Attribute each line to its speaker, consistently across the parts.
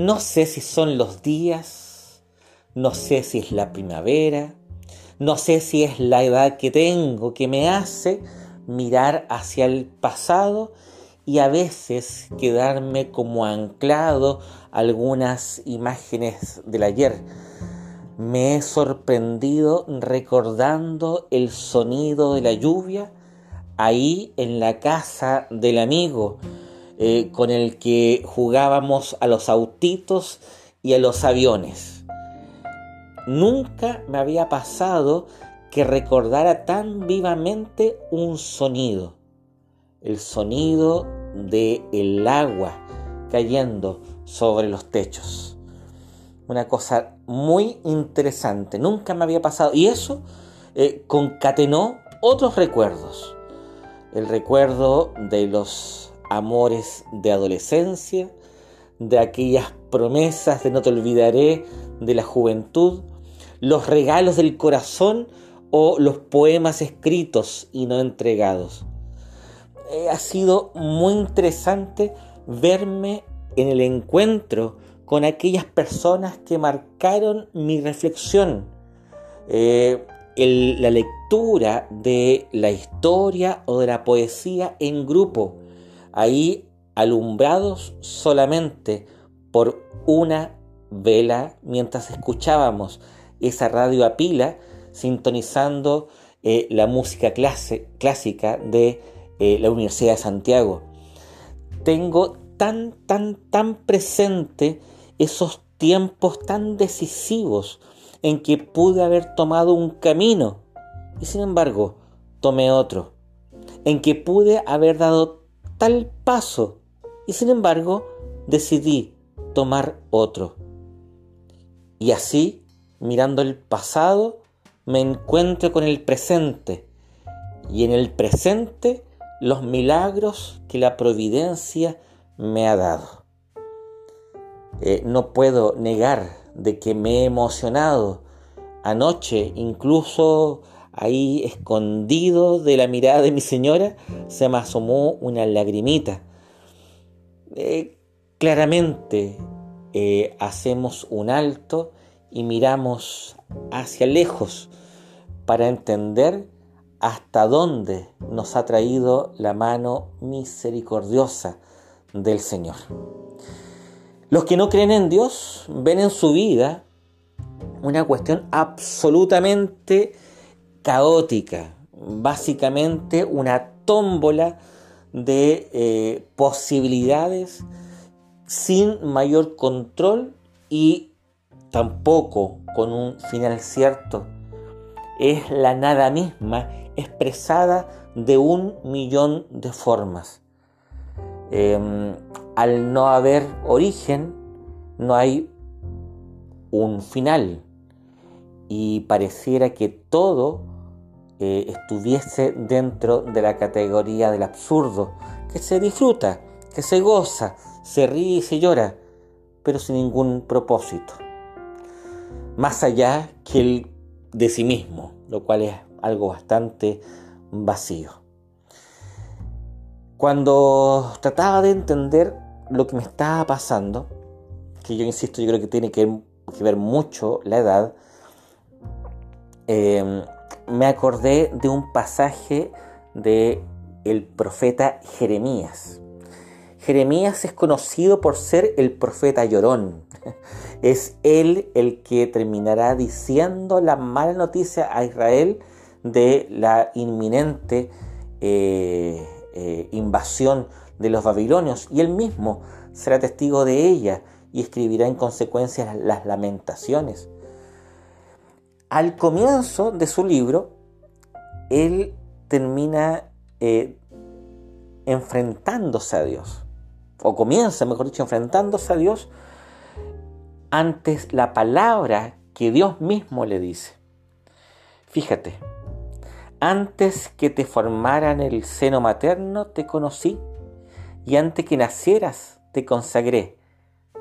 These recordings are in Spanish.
Speaker 1: No sé si son los días, no sé si es la primavera, no sé si es la edad que tengo que me hace mirar hacia el pasado y a veces quedarme como anclado algunas imágenes del ayer. Me he sorprendido recordando el sonido de la lluvia ahí en la casa del amigo eh, con el que jugábamos a los autitos y a los aviones. Nunca me había pasado que recordara tan vivamente un sonido, el sonido del el agua cayendo sobre los techos. Una cosa muy interesante, nunca me había pasado. Y eso eh, concatenó otros recuerdos. El recuerdo de los amores de adolescencia, de aquellas promesas de no te olvidaré de la juventud, los regalos del corazón o los poemas escritos y no entregados. Eh, ha sido muy interesante verme en el encuentro con aquellas personas que marcaron mi reflexión. Eh, la lectura de la historia o de la poesía en grupo, ahí alumbrados solamente por una vela mientras escuchábamos esa radio a pila sintonizando eh, la música clásica de eh, la Universidad de Santiago. Tengo tan, tan, tan presente esos tiempos tan decisivos en que pude haber tomado un camino y sin embargo tomé otro, en que pude haber dado tal paso y sin embargo decidí tomar otro. Y así mirando el pasado, me encuentro con el presente y en el presente los milagros que la providencia me ha dado. Eh, no puedo negar de que me he emocionado anoche, incluso ahí escondido de la mirada de mi señora, se me asomó una lagrimita. Eh, claramente eh, hacemos un alto y miramos hacia lejos para entender hasta dónde nos ha traído la mano misericordiosa del Señor. Los que no creen en Dios ven en su vida una cuestión absolutamente caótica, básicamente una tómbola de eh, posibilidades sin mayor control y tampoco con un final cierto. Es la nada misma expresada de un millón de formas. Em, al no haber origen, no hay un final. Y pareciera que todo estuviese dentro de la categoría del absurdo, que se disfruta, que se goza, se ríe y se llora, pero sin ningún propósito más allá que el de sí mismo, lo cual es algo bastante vacío. Cuando trataba de entender lo que me estaba pasando, que yo insisto, yo creo que tiene que, ver mucho la edad, eh, me acordé de un pasaje de el profeta Jeremías. Jeremías es conocido por ser el profeta llorón. Es él el que terminará diciendo la mala noticia a Israel de la inminente eh, eh, invasión de los babilonios. Y él mismo será testigo de ella y escribirá en consecuencia las lamentaciones. Al comienzo de su libro, él termina eh, enfrentándose a Dios, o comienza, mejor dicho, enfrentándose a Dios antes la palabra que Dios mismo le dice. Fíjate, antes que te formara en el seno materno te conocí y antes que nacieras te consagré,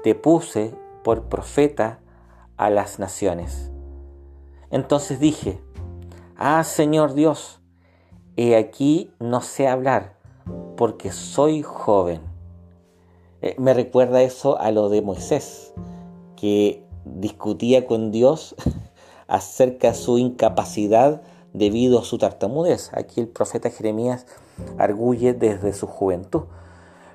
Speaker 1: te puse por profeta a las naciones. Entonces dije, ah Señor Dios, he aquí no sé hablar porque soy joven. Eh, me recuerda eso a lo de Moisés, que discutía con Dios acerca de su incapacidad debido a su tartamudez. Aquí el profeta Jeremías arguye desde su juventud.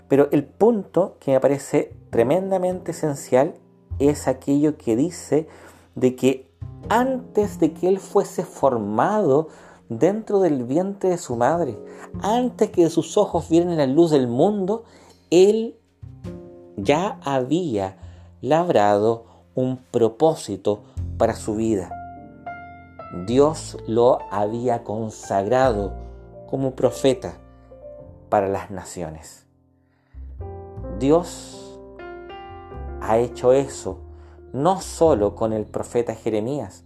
Speaker 1: Pero el punto que me parece tremendamente esencial es aquello que dice de que antes de que él fuese formado dentro del vientre de su madre, antes que de sus ojos vieran la luz del mundo, él ya había labrado un propósito para su vida. Dios lo había consagrado como profeta para las naciones. Dios ha hecho eso no solo con el profeta Jeremías,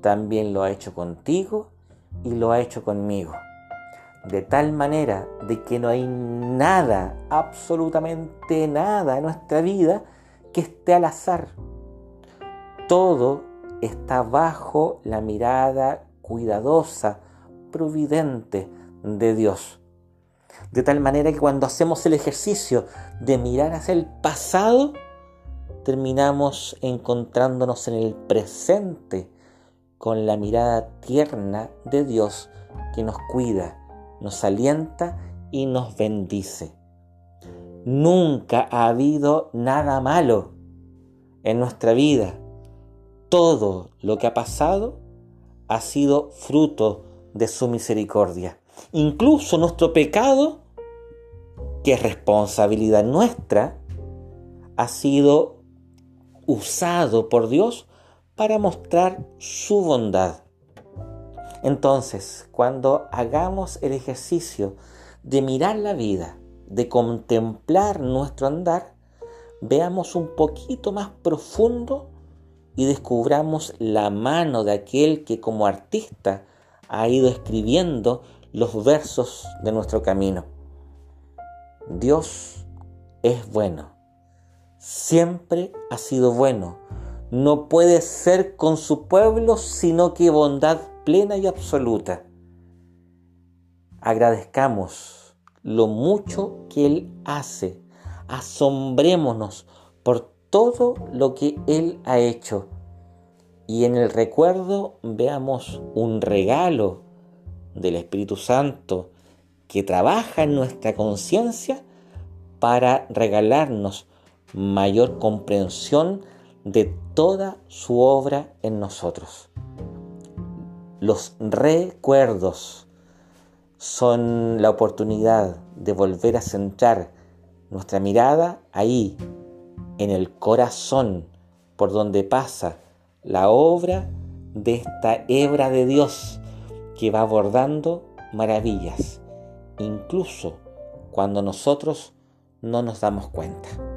Speaker 1: también lo ha hecho contigo y lo ha hecho conmigo. De tal manera de que no hay nada, absolutamente nada en nuestra vida que esté al azar. Todo está bajo la mirada cuidadosa, providente de Dios. De tal manera que cuando hacemos el ejercicio de mirar hacia el pasado, terminamos encontrándonos en el presente con la mirada tierna de Dios que nos cuida, nos alienta y nos bendice. Nunca ha habido nada malo en nuestra vida todo lo que ha pasado ha sido fruto de su misericordia. Incluso nuestro pecado, que es responsabilidad nuestra, ha sido usado por Dios para mostrar su bondad. Entonces, cuando hagamos el ejercicio de mirar la vida, de contemplar nuestro andar, veamos un poquito más profundo y descubramos la mano de aquel que como artista ha ido escribiendo los versos de nuestro camino. Dios es bueno, siempre ha sido bueno, no puede ser con su pueblo sino que bondad plena y absoluta. Agradezcamos lo mucho que Él hace, asombrémonos por todo lo que Él ha hecho. Y en el recuerdo veamos un regalo del Espíritu Santo que trabaja en nuestra conciencia para regalarnos mayor comprensión de toda su obra en nosotros. Los recuerdos son la oportunidad de volver a centrar nuestra mirada ahí, en el corazón por donde pasa la obra de esta hebra de Dios que va abordando maravillas, incluso cuando nosotros no nos damos cuenta.